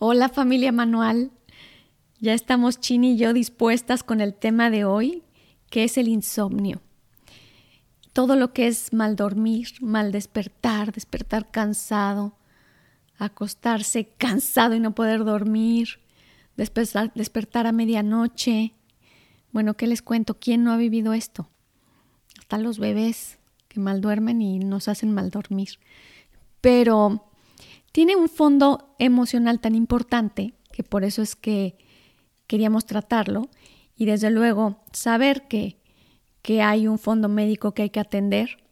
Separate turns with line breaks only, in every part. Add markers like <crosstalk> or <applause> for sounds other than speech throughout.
Hola familia Manual. Ya estamos Chini y yo dispuestas con el tema de hoy, que es el insomnio. Todo lo que es mal dormir, mal despertar, despertar cansado, acostarse cansado y no poder dormir, despertar, a medianoche. Bueno, ¿qué les cuento? ¿Quién no ha vivido esto? Hasta los bebés que mal duermen y nos hacen mal dormir. Pero tiene un fondo emocional tan importante que por eso es que queríamos tratarlo. Y desde luego saber que, que hay un fondo médico que hay que atender.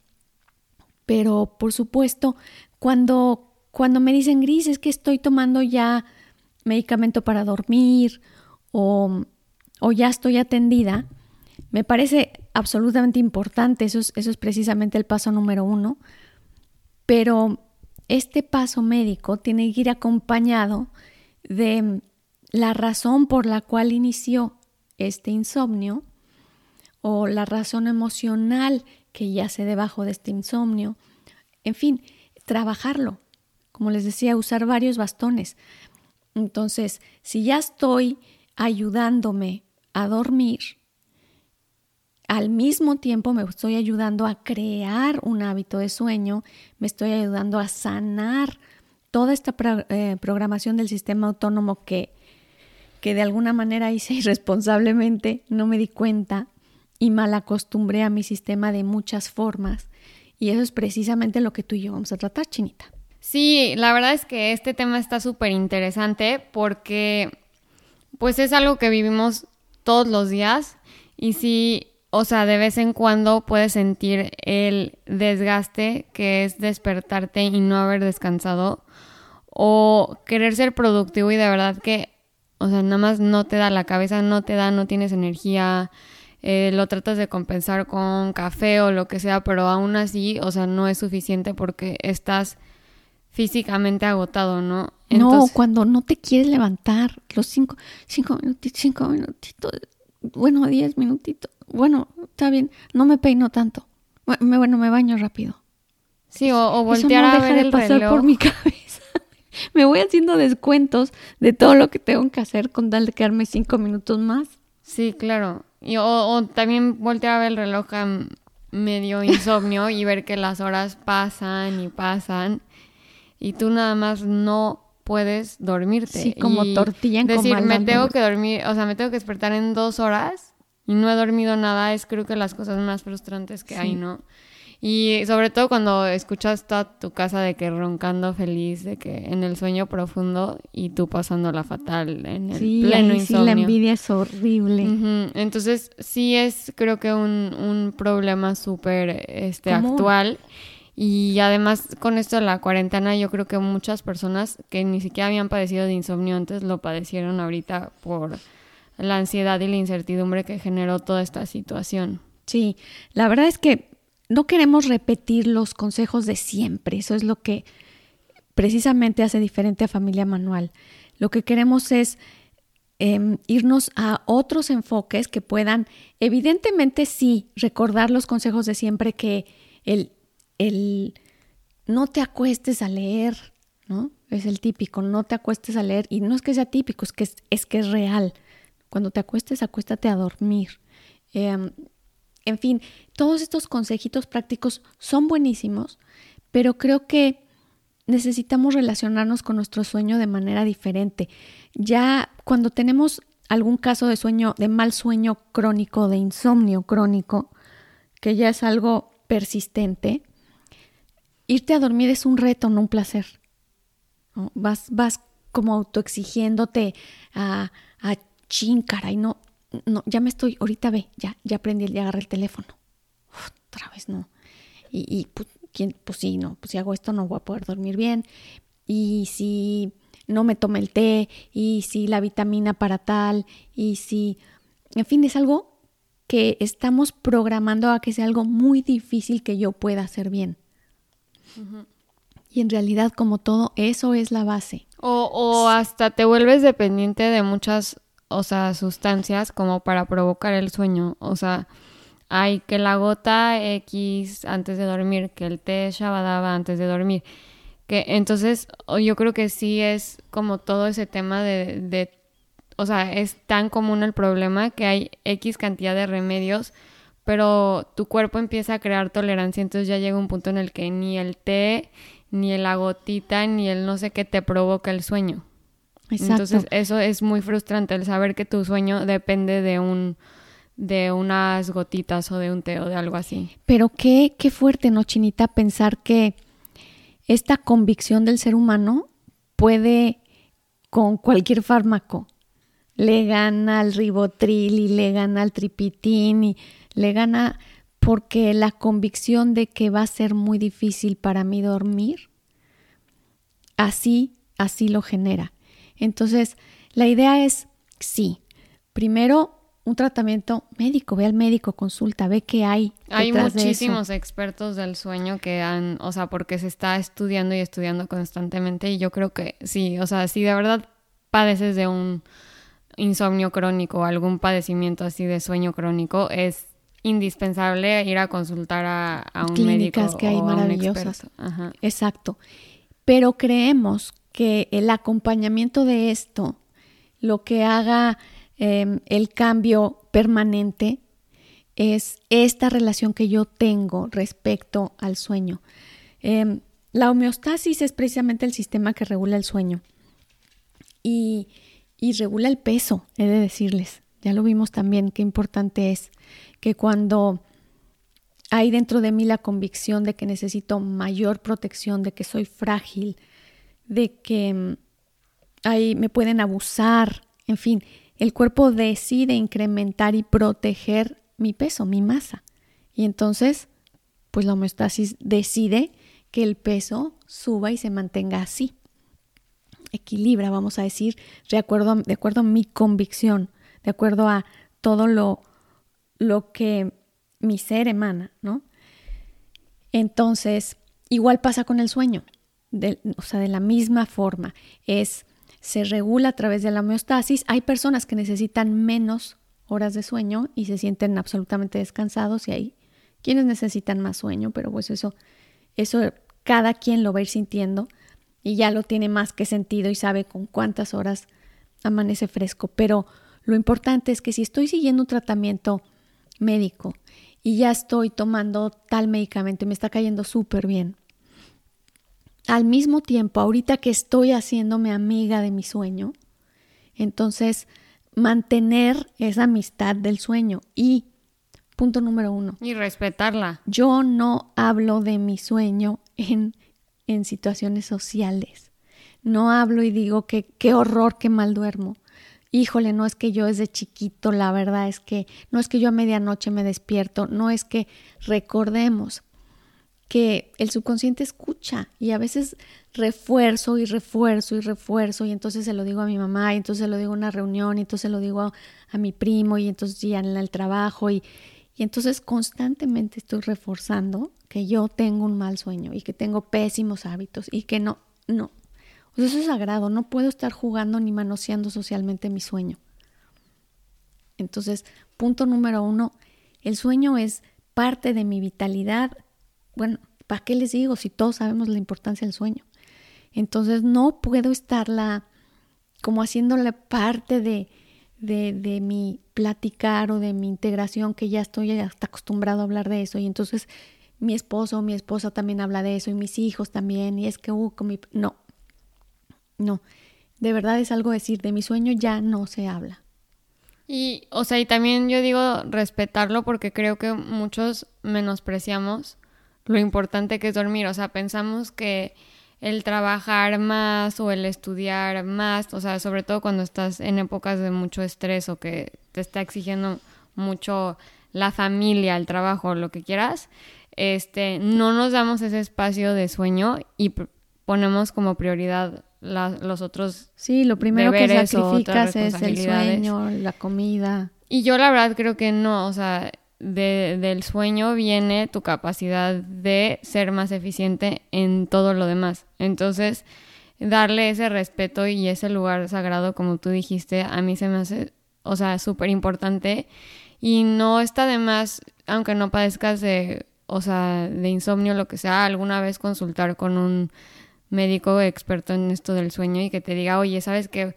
Pero por supuesto, cuando, cuando me dicen gris es que estoy tomando ya medicamento para dormir o, o ya estoy atendida, me parece absolutamente importante, eso es, eso es precisamente el paso número uno, pero este paso médico tiene que ir acompañado de la razón por la cual inició este insomnio o la razón emocional que yace debajo de este insomnio. En fin, trabajarlo. Como les decía, usar varios bastones. Entonces, si ya estoy ayudándome a dormir, al mismo tiempo me estoy ayudando a crear un hábito de sueño, me estoy ayudando a sanar toda esta eh, programación del sistema autónomo que, que de alguna manera hice <laughs> irresponsablemente, no me di cuenta y mal acostumbré a mi sistema de muchas formas. Y eso es precisamente lo que tú y yo vamos a tratar, Chinita.
Sí, la verdad es que este tema está súper interesante porque pues es algo que vivimos todos los días y sí o sea, de vez en cuando puedes sentir el desgaste que es despertarte y no haber descansado o querer ser productivo y de verdad que, o sea, nada más no te da la cabeza, no te da, no tienes energía, eh, lo tratas de compensar con café o lo que sea, pero aún así, o sea, no es suficiente porque estás físicamente agotado, ¿no?
Entonces, no, cuando no te quieres levantar, los cinco, cinco minutitos, cinco minutitos, bueno, diez minutitos bueno, está bien, no me peino tanto. Bueno, me, me baño rápido.
Sí, o, o voltear
Eso no
a ver
deja
el
de pasar
reloj.
por mi <laughs> cabeza. me voy haciendo descuentos de todo lo que tengo que hacer con tal de quedarme cinco minutos más.
Sí, claro. Y, o, o también voltear a ver el reloj a medio insomnio y ver que las horas pasan y pasan y tú nada más no puedes dormirte.
Sí, como
y
tortilla en
Decir,
comal
me tengo que dormir, o sea, me tengo que despertar en dos horas y no he dormido nada, es creo que las cosas más frustrantes que
Sí.
hay, ¿no? Y sobre todo cuando escuchas toda tu casa de que roncando feliz, de que en el sueño profundo y tú pasándola fatal en el
Sí,
pleno
ahí sí
insomnio.
la envidia es horrible.
Entonces, sí es creo que un, un problema súper este, actual. Y además con esto de la cuarentena, yo creo que muchas personas que ni siquiera habían padecido de insomnio antes lo padecieron ahorita por la ansiedad y la incertidumbre que generó toda esta situación.
Sí, la verdad es que no queremos repetir los consejos de siempre. Eso es lo que precisamente hace diferente a Familia Manual. Lo que queremos es eh, irnos a otros enfoques que puedan, evidentemente sí, recordar los consejos de siempre que el, el no te acuestes a leer, ¿no? Es el típico, no te acuestes a leer. Y no es que sea típico, es que es, que es real. Cuando te acuestes, acuéstate a dormir. Eh, en fin, todos estos consejitos prácticos son buenísimos, pero creo que necesitamos relacionarnos con nuestro sueño de manera diferente. Ya cuando tenemos algún caso de sueño, de mal sueño crónico, de insomnio crónico, que ya es algo persistente, irte a dormir es un reto, no un placer. Vas, vas como autoexigiéndote a, a chin, caray, no, no, ya me estoy, ahorita ve, ya, ya aprendí, ya agarré el teléfono. Otra vez no. Y, pues, ¿quién? pues sí, no, pues si hago esto no voy a poder dormir bien. y si no me tome el té, y si la vitamina para tal, y si, en fin, es algo que estamos programando a que sea algo muy difícil que yo pueda hacer bien. Y en realidad, como todo, eso es la base.
O, o hasta te vuelves dependiente de muchas, o sea, sustancias como para provocar el sueño. O sea, hay que la gota X antes de dormir, que el té Shabadaba antes de dormir. Que entonces yo creo que sí es como todo ese tema de, de, o sea, es tan común el problema que hay X cantidad de remedios, pero tu cuerpo empieza a crear tolerancia, entonces ya llega un punto en el que ni el té, ni la gotita, ni el no sé qué te provoca el sueño. Exacto. Entonces eso es muy frustrante, el saber que tu sueño depende de un de unas gotitas o de un té o de algo así.
Pero qué, qué fuerte, ¿no, Chinita? Pensar que esta convicción del ser humano puede con cualquier fármaco. Le gana al ribotril y le gana al tripitín y le gana porque la convicción de que va a ser muy difícil para mí dormir, así, así lo genera. Entonces, la idea es, sí, primero un tratamiento médico, ve al médico, consulta, ve qué hay.
Hay muchísimos expertos del sueño que han, o sea, porque se está estudiando y estudiando constantemente y yo creo que sí, o sea, si de verdad padeces de un insomnio crónico o algún padecimiento así de sueño crónico, es indispensable ir a consultar a, un médico
que hay maravillosas. Exacto. Pero creemos que el acompañamiento de esto, lo que haga Em, el cambio permanente es esta relación que yo tengo respecto al sueño. Em, la homeostasis es precisamente el sistema que regula el sueño y, y regula el peso, he de decirles. Ya lo vimos también, qué importante es que cuando hay dentro de mí la convicción de que necesito mayor protección, de que soy frágil, de que em, ahí me pueden abusar, en fin, el cuerpo decide incrementar y proteger mi peso, mi masa. Y entonces, pues la homeostasis decide que el peso suba y se mantenga así. Equilibra, vamos a decir, de acuerdo, de acuerdo a mi convicción, de acuerdo a todo lo, lo que mi ser emana, ¿no? Entonces, igual pasa con el sueño, o sea, de la misma forma. Es se regula a través de la homeostasis. Hay personas que necesitan menos horas de sueño y se sienten absolutamente descansados y hay quienes necesitan más sueño, pero pues eso, eso cada quien lo va a ir sintiendo y ya lo tiene más que sentido y sabe con cuántas horas amanece fresco. Pero lo importante es que si estoy siguiendo un tratamiento médico y ya estoy tomando tal medicamento y me está cayendo súper bien, al mismo tiempo, ahorita que estoy haciéndome amiga de mi sueño, entonces mantener esa amistad del sueño y punto número uno.
Y respetarla.
Yo no hablo de mi sueño en, en situaciones sociales. No hablo y digo que qué horror, qué mal duermo. Híjole, no es que yo desde chiquito, la verdad es que no es que yo a medianoche me despierto, no es que recordemos que el subconsciente escucha y a veces refuerzo y refuerzo y refuerzo y entonces se lo digo a mi mamá y entonces se lo digo en una reunión y entonces se lo digo a, mi primo y entonces ya en el trabajo y, y entonces constantemente estoy reforzando que yo tengo un mal sueño y que tengo pésimos hábitos y que no, no. O sea, eso es sagrado, no puedo estar jugando ni manoseando socialmente mi sueño. Entonces, punto número uno, el sueño es parte de mi vitalidad, bueno, ¿para qué les digo si todos sabemos la importancia del sueño? Entonces no puedo estarla como haciéndole parte de, de, de, mi platicar o de mi integración, que ya estoy hasta acostumbrado a hablar de eso. Y entonces mi esposo o mi esposa también habla de eso y mis hijos también. Y es que, uh, con mi... no, no. De verdad es algo decir, de mi sueño ya no se habla.
Y, o sea, y también yo digo respetarlo porque creo que muchos menospreciamos lo importante que es dormir. O sea, pensamos que el trabajar más o el estudiar más, o sea, sobre todo cuando estás en épocas de mucho estrés o que te está exigiendo mucho la familia, el trabajo, lo que quieras, este, no nos damos ese espacio de sueño y ponemos como prioridad los otros.
Sí, lo primero que sacrificas es el sueño, la comida.
Y yo la verdad creo que no, o sea, del sueño viene tu capacidad de ser más eficiente en todo lo demás. Entonces, darle ese respeto y ese lugar sagrado, como tú dijiste, a mí se me hace, o sea, súper importante. Y no está de más, aunque no padezcas de, o sea, de insomnio, lo que sea, alguna vez consultar con un médico experto en esto del sueño y que te diga, oye, ¿sabes que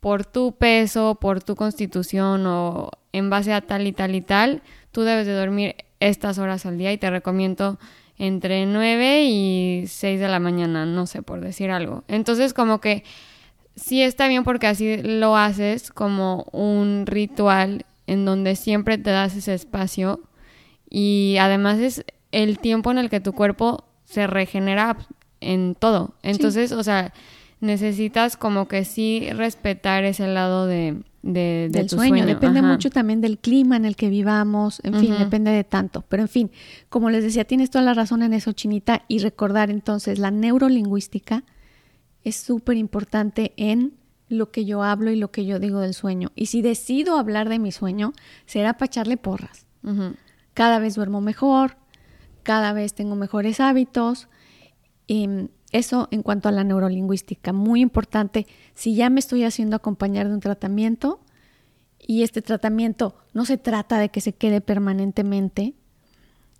Por tu peso, por tu constitución o en base a tal y tal y tal, tú debes de dormir estas horas al día y te recomiendo entre 9 y 6 de la mañana, no sé, por decir algo. Entonces, como que sí está bien porque así lo haces como un ritual en donde siempre te das ese espacio y además es el tiempo en el que tu cuerpo se regenera en todo. Entonces, o sea, necesitas como que sí respetar ese lado de, del sueño.
Depende mucho también del clima en el que vivamos, en fin, depende de tanto. Pero en fin, como les decía, tienes toda la razón en eso, Chinita, y recordar entonces, la neurolingüística es súper importante en lo que yo hablo y lo que yo digo del sueño. Y si decido hablar de mi sueño, será para echarle porras. Cada vez duermo mejor, cada vez tengo mejores hábitos. Y eso en cuanto a la neurolingüística, muy importante. Si ya me estoy haciendo acompañar de un tratamiento y este tratamiento no se trata de que se quede permanentemente,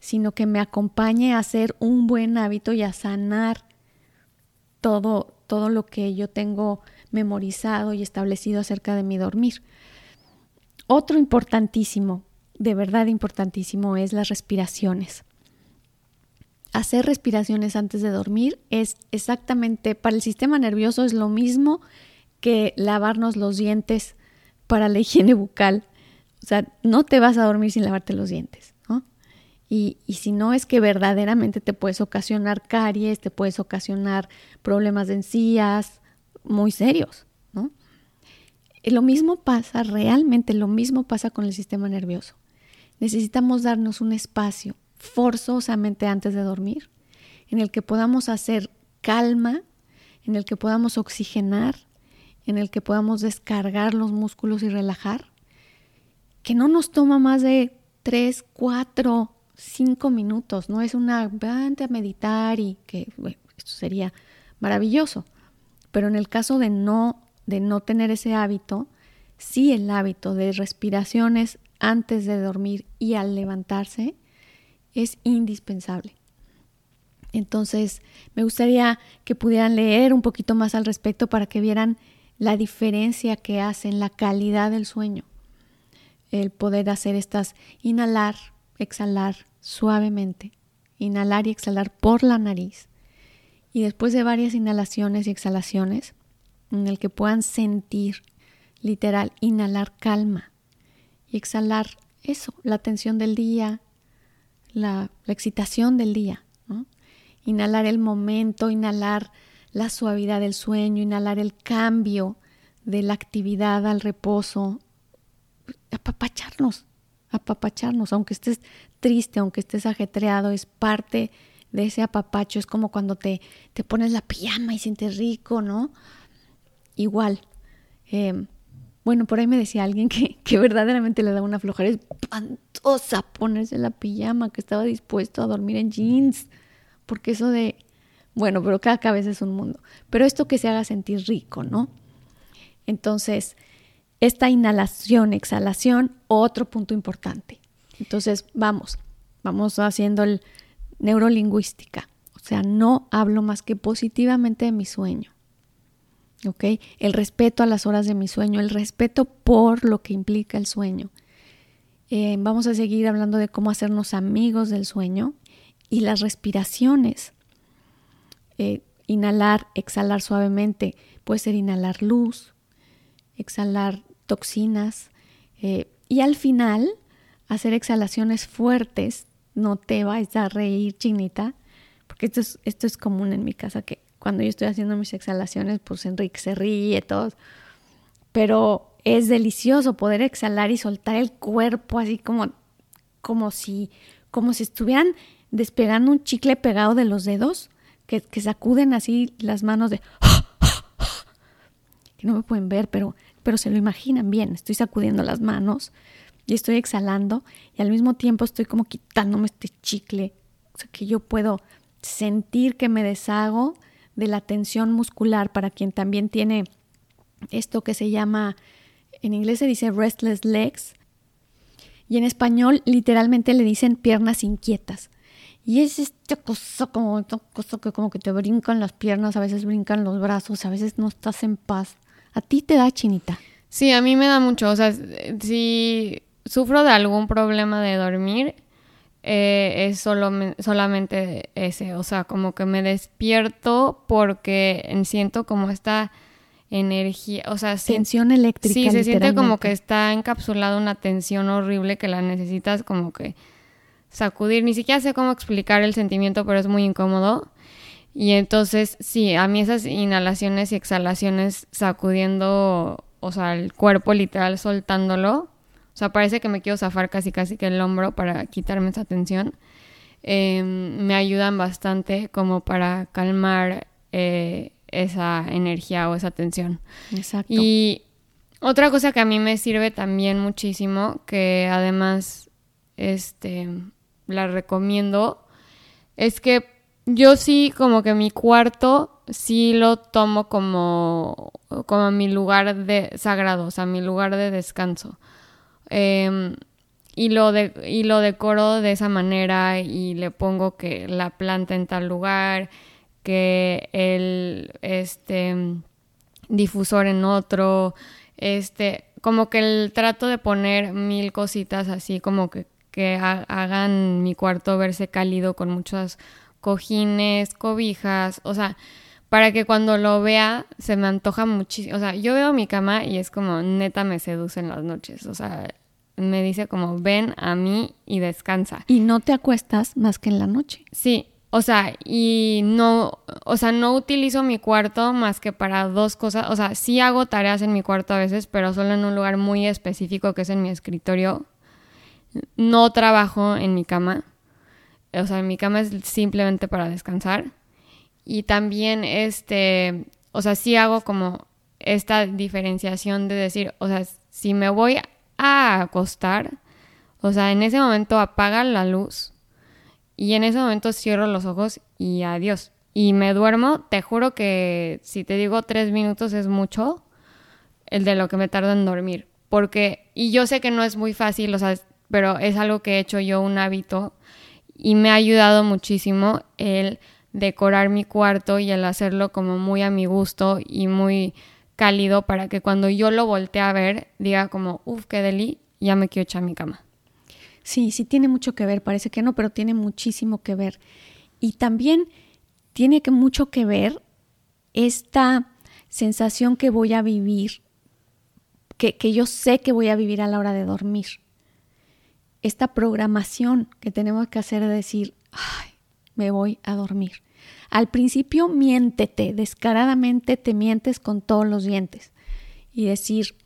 sino que me acompañe a hacer un buen hábito y a sanar todo, todo lo que yo tengo memorizado y establecido acerca de mi dormir. Otro importantísimo, de verdad importantísimo, es las respiraciones hacer respiraciones antes de dormir es exactamente, para el sistema nervioso es lo mismo que lavarnos los dientes para la higiene bucal. O sea, no te vas a dormir sin lavarte los dientes, ¿no? Y, y si no es que verdaderamente te puedes ocasionar caries, te puedes ocasionar problemas de encías muy serios, ¿no? Lo mismo pasa, realmente lo mismo pasa con el sistema nervioso. Necesitamos darnos un espacio, forzosamente antes de dormir, en el que podamos hacer calma, en el que podamos oxigenar, en el que podamos descargar los músculos y relajar, que no nos toma más de 3, 4, 5 minutos, no es una a meditar y que esto sería maravilloso, pero en el caso de no de no tener ese hábito, sí el hábito de respiraciones antes de dormir y al levantarse es indispensable. Entonces, me gustaría que pudieran leer un poquito más al respecto para que vieran la diferencia que hace en la calidad del sueño. El poder hacer estas, inhalar, exhalar suavemente, inhalar y exhalar por la nariz. Y después de varias inhalaciones y exhalaciones, en el que puedan sentir, literal, inhalar calma y exhalar eso, la tensión del día, la, excitación del día. Inhalar el momento, inhalar la suavidad del sueño, inhalar el cambio de la actividad al reposo, apapacharnos, apapacharnos, aunque estés triste, aunque estés ajetreado, es parte de ese apapacho, es como cuando te, te pones la pijama y sientes rico, ¿no? Igual. Eh, bueno, por ahí me decía alguien que, que verdaderamente le da una flojera espantosa ponerse la pijama, que estaba dispuesto a dormir en jeans, porque eso de, bueno, pero cada cabeza es un mundo. Pero esto que se haga sentir rico, ¿no? Entonces, esta inhalación, exhalación, otro punto importante. Entonces, vamos, vamos haciendo el neurolingüística. O sea, no hablo más que positivamente de mi sueño. ¿Ok? El respeto a las horas de mi sueño, el respeto por lo que implica el sueño. Eh, vamos a seguir hablando de cómo hacernos amigos del sueño y las respiraciones. Eh, inhalar, exhalar suavemente. Puede ser inhalar luz, exhalar toxinas eh, y al final hacer exhalaciones fuertes. No te vayas a reír, chinita, porque esto es, esto es común en mi casa que cuando yo estoy haciendo mis exhalaciones, pues Enrique se ríe, todo. Pero es delicioso poder exhalar y soltar el cuerpo así como, como si, como si estuvieran despegando un chicle pegado de los dedos, que, que sacuden así las manos de... que no me pueden ver, pero, pero se lo imaginan bien. Estoy sacudiendo las manos y estoy exhalando y al mismo tiempo estoy como quitándome este chicle, o sea, que yo puedo sentir que me deshago de la tensión muscular para quien también tiene esto que se llama, en inglés se dice restless legs y en español literalmente le dicen piernas inquietas. Y es esta cosa como, cosa que como que te brincan las piernas, a veces brincan los brazos, a veces no estás en paz. ¿A ti te da chinita?
Sí, a mí me da mucho. O sea, si sufro de algún problema de dormir, eh, es solo, solamente ese. O sea, como que me despierto porque siento como esta energía, o sea,
tensión eléctrica.
Sí, se siente como que está encapsulada una tensión horrible que la necesitas como que sacudir. Ni siquiera sé cómo explicar el sentimiento, pero es muy incómodo. Y entonces, sí, a mí esas inhalaciones y exhalaciones sacudiendo, o sea, el cuerpo literal soltándolo, o sea, parece que me quiero zafar casi casi que el hombro para quitarme esa tensión. Em, me ayudan bastante como para calmar eh, esa energía o esa tensión.
Exacto.
Y otra cosa que a mí me sirve también muchísimo, que además este, la recomiendo, es que yo sí como que mi cuarto sí lo tomo como, como mi lugar de sagrado, o sea, mi lugar de descanso. Em, y, lo de, y lo decoro de esa manera y le pongo que la planta en tal lugar, que el este, difusor en otro, este, como que el trato de poner mil cositas así como que, que hagan mi cuarto verse cálido con muchos cojines, cobijas, o sea, para que cuando lo vea se me antoja muchísimo. O sea, yo veo mi cama y es como neta me seduce en las noches. O sea, me dice como ven a mí y descansa.
Y no te acuestas más que en la noche.
Sí, o sea, y no, o sea, no utilizo mi cuarto más que para dos cosas. O sea, sí hago tareas en mi cuarto a veces, pero solo en un lugar muy específico que es en mi escritorio. No trabajo en mi cama. O sea, mi cama es simplemente para descansar. Y también, este, o sea, sí hago como esta diferenciación de decir, o sea, si me voy a acostar, o sea, en ese momento apaga la luz y en ese momento cierro los ojos y adiós. Y me duermo, te juro que si te digo tres minutos es mucho el de lo que me tardo en dormir. Porque, y yo sé que no es muy fácil, o sea, pero es algo que he hecho yo un hábito y me ha ayudado muchísimo el decorar mi cuarto y el hacerlo como muy a mi gusto y muy cálido para que cuando yo lo voltee a ver diga como, uff, qué deli, ya me quiero echar a mi cama.
Sí, sí tiene mucho que ver, parece que no, pero tiene muchísimo que ver. Y también tiene que mucho que ver esta sensación que voy a vivir, que, que yo sé que voy a vivir a la hora de dormir. Esta programación que tenemos que hacer de decir, ay, me voy a dormir. Al principio miéntete, descaradamente te mientes con todos los dientes y decir,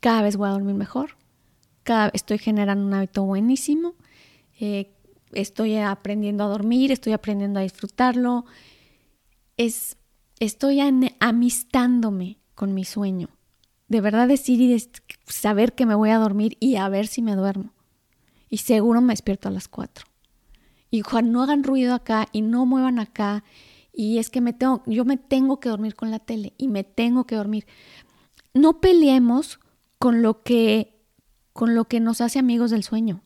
cada vez voy a dormir mejor, cada estoy generando un hábito buenísimo, eh, estoy aprendiendo a dormir, estoy aprendiendo a disfrutarlo, es, estoy amistándome con mi sueño. De verdad decir y saber que me voy a dormir y a ver si me duermo. Y seguro me despierto a las cuatro y no hagan ruido acá y no muevan acá y es que me tengo, yo me tengo que dormir con la tele y me tengo que dormir. No peleemos con lo que con lo que nos hace amigos del sueño.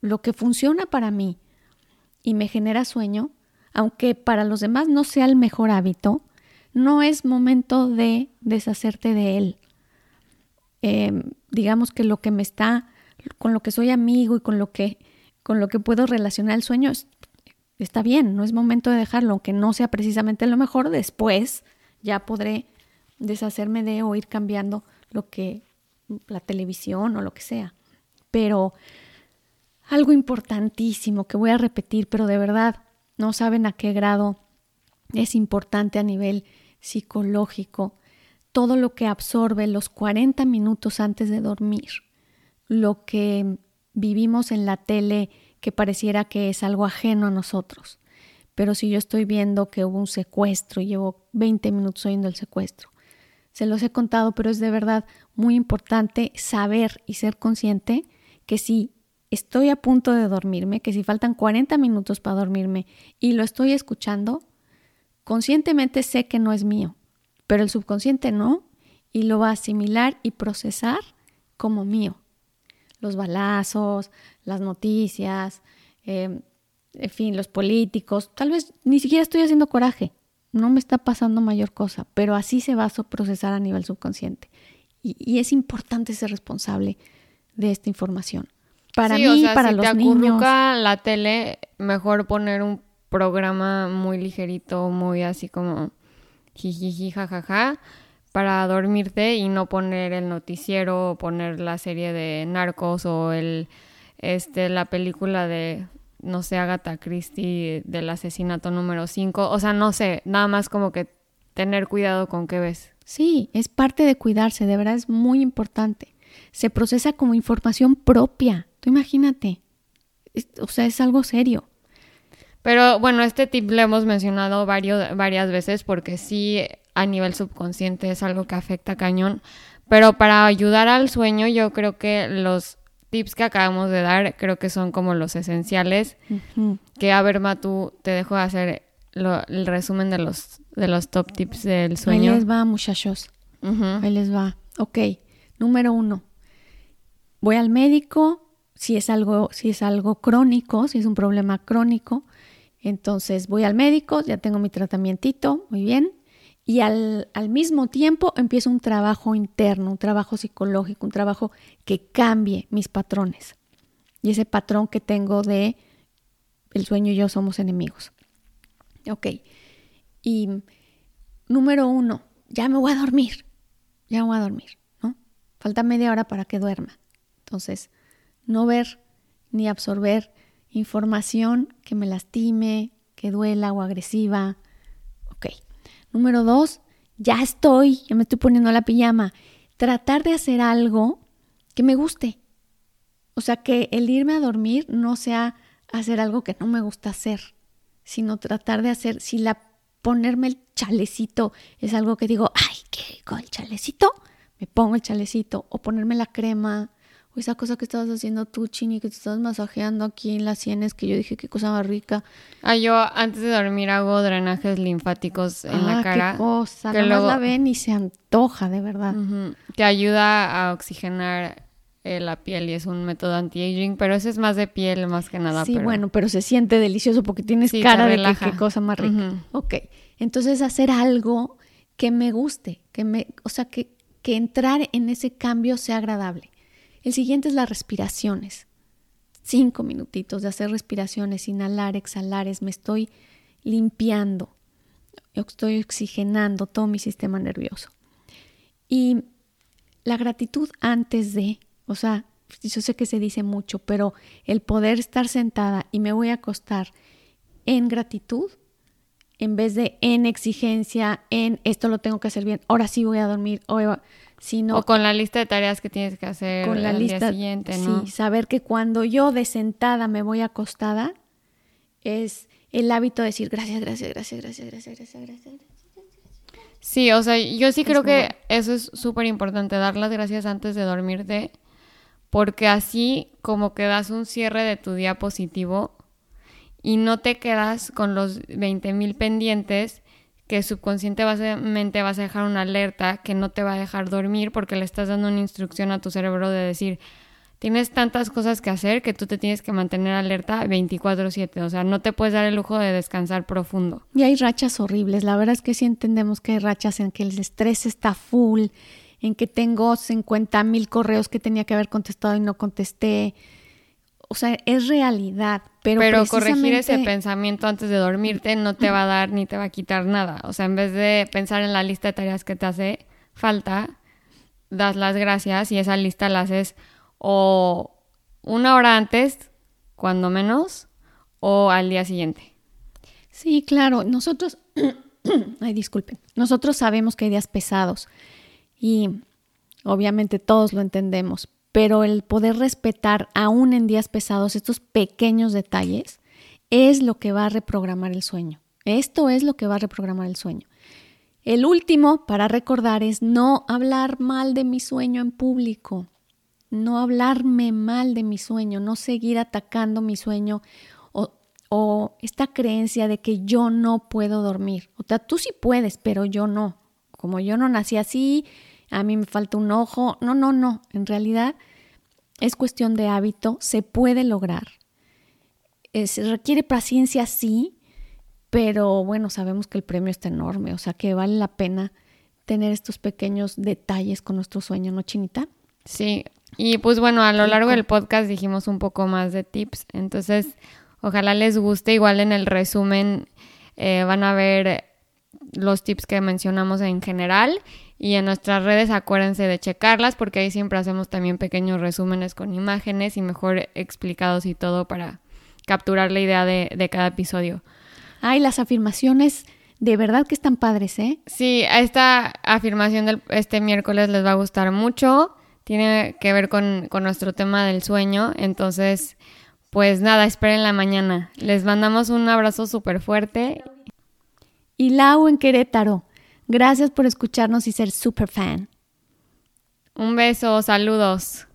Lo que funciona para mí y me genera sueño, aunque para los demás no sea el mejor hábito, no es momento de deshacerte de él. Em, digamos que lo que me está, con lo que soy amigo y con lo que con lo que puedo relacionar el sueño, está bien, no es momento de dejarlo, aunque no sea precisamente lo mejor, después ya podré deshacerme de o ir cambiando lo que la televisión o lo que sea. Pero algo importantísimo que voy a repetir, pero de verdad no saben a qué grado es importante a nivel psicológico, todo lo que absorbe los 40 minutos antes de dormir, lo que vivimos en la tele que pareciera que es algo ajeno a nosotros. pero si yo estoy viendo que hubo un secuestro y llevo 20 minutos oyendo el secuestro, se los he contado, pero es de verdad muy importante saber y ser consciente que si estoy a punto de dormirme, que si faltan 40 minutos para dormirme y lo estoy escuchando, conscientemente sé que no es mío, pero el subconsciente no y lo va a asimilar y procesar como mío. Los balazos, las noticias, em, en fin, los políticos, tal vez ni siquiera estoy haciendo coraje, no me está pasando mayor cosa, pero así se va a procesar a nivel subconsciente. Y, es importante ser responsable de esta información. Para mí, para
si
los
te
niños.
la tele, mejor poner un programa muy ligerito, muy así como jijiji, jajaja, para dormirte y no poner el noticiero o poner la serie de Narcos o el este la película de no sé, Agatha Christie del asesinato número 5, o sea, no sé, nada más como que tener cuidado con qué ves.
Sí, es parte de cuidarse, de verdad es muy importante. Se procesa como información propia. Tú imagínate. o sea, es algo serio.
Pero bueno, este tip lo hemos mencionado varios, varias veces porque sí, a nivel subconsciente es algo que afecta cañón. Pero para ayudar al sueño, yo creo que los tips que acabamos de dar creo que son como los esenciales. Que a ver, Matu, te dejo hacer el resumen de los, de los top tips del sueño.
Ahí les va, muchachos. Ahí les va. Ok, número uno. Voy al médico si es algo, si es algo crónico, si es un problema crónico entonces voy al médico, ya tengo mi tratamiento, muy bien, y al, mismo tiempo empiezo un trabajo interno, un trabajo psicológico, un trabajo que cambie mis patrones. Y ese patrón que tengo de el sueño y yo somos enemigos. Ok. Y número uno, ya me voy a dormir. Ya me voy a dormir, ¿no? Falta media hora para que duerma. Entonces, no ver ni absorber información que me lastime, que duela o agresiva. Ok. Número dos, ya estoy, ya me estoy poniendo la pijama. Tratar de hacer algo que me guste. O sea, que el irme a dormir no sea hacer algo que no me gusta hacer, sino tratar de hacer, si la ponerme el chalecito es algo que digo, ay, ¿qué? ¿Con el chalecito? Me pongo el chalecito o ponerme la crema esa cosa que estabas haciendo tú, Chini, que te estabas masajeando aquí en las sienes, que yo dije qué cosa más rica.
Ah, yo antes de dormir hago drenajes linfáticos en la ah, cara.
qué cosa, que luego... la ven y se antoja, de verdad.
Que ayuda a oxigenar eh, la piel y es un método anti-aging, pero ese es más de piel más que nada.
Sí, bueno, pero se siente delicioso porque tienes cara de que qué cosa más rica. Ok, entonces hacer algo que me guste, que me, o sea, que, que entrar en ese cambio sea agradable. El siguiente es las respiraciones. Cinco minutitos de hacer respiraciones, inhalar, exhalar, me estoy limpiando, estoy oxigenando todo mi sistema nervioso. Y la gratitud antes de, o sea, yo sé que se dice mucho, pero el poder estar sentada y me voy a acostar en gratitud, en vez de en exigencia, en esto lo tengo que hacer bien, ahora sí voy a dormir,
o con la lista de tareas que tienes que hacer con la lista, siguiente, ¿no?
Sí, saber que cuando yo de sentada me voy acostada es el hábito de decir gracias, gracias, gracias, gracias, gracias, gracias, gracias.
Sí, o sea, yo sí creo que eso es súper importante, dar las gracias antes de dormirte, porque así como que das un cierre de tu día positivo y no te quedas con los 20 mil pendientes que subconscientemente vas a dejar una alerta que no te va a dejar dormir porque le estás dando una instrucción a tu cerebro de decir, tienes tantas cosas que hacer que tú te tienes que mantener alerta 24/7, o sea, no te puedes dar el lujo de descansar profundo.
Y hay rachas horribles, la verdad es que sí entendemos que hay rachas en que el estrés está full, en que tengo 50 mil correos que tenía que haber contestado y no contesté, o sea, es realidad, pero,
pero corregir ese pensamiento antes de dormirte no te va a dar ni te va a quitar nada. O sea, en vez de pensar en la lista de tareas que te hace falta, das las gracias y esa lista la haces o una hora antes, cuando menos, o al día siguiente.
Sí, claro. Nosotros, <clears throat> ay, disculpen, nosotros sabemos que hay días pesados y obviamente todos lo entendemos, pero el poder respetar aún en días pesados estos pequeños detalles es lo que va a reprogramar el sueño. Esto es lo que va a reprogramar el sueño. El último para recordar es no hablar mal de mi sueño en público, no hablarme mal de mi sueño, no seguir atacando mi sueño o, esta creencia de que yo no puedo dormir. O sea, tú sí puedes, pero yo no. Como yo no nací así, a mí me falta un ojo. No, no, no. En realidad es cuestión de hábito, se puede lograr. Se requiere paciencia, sí, pero bueno, sabemos que el premio está enorme, o sea que vale la pena tener estos pequeños detalles con nuestro sueño, ¿no, Chinita?
Sí, y pues bueno, a lo largo del podcast dijimos un poco más de tips, entonces ojalá les guste, igual en el resumen eh, van a ver los tips que mencionamos en general y en nuestras redes acuérdense de checarlas porque ahí siempre hacemos también pequeños resúmenes con imágenes y mejor explicados y todo para capturar la idea de, de cada episodio.
Ay, las afirmaciones de verdad que están padres, ¿eh?
Sí, esta afirmación de este miércoles les va a gustar mucho. Tiene que ver con, con nuestro tema del sueño. Entonces, pues nada, esperen la mañana. Les mandamos un abrazo súper fuerte
y Lau en Querétaro. Gracias por escucharnos y ser super fan.
Un beso, saludos.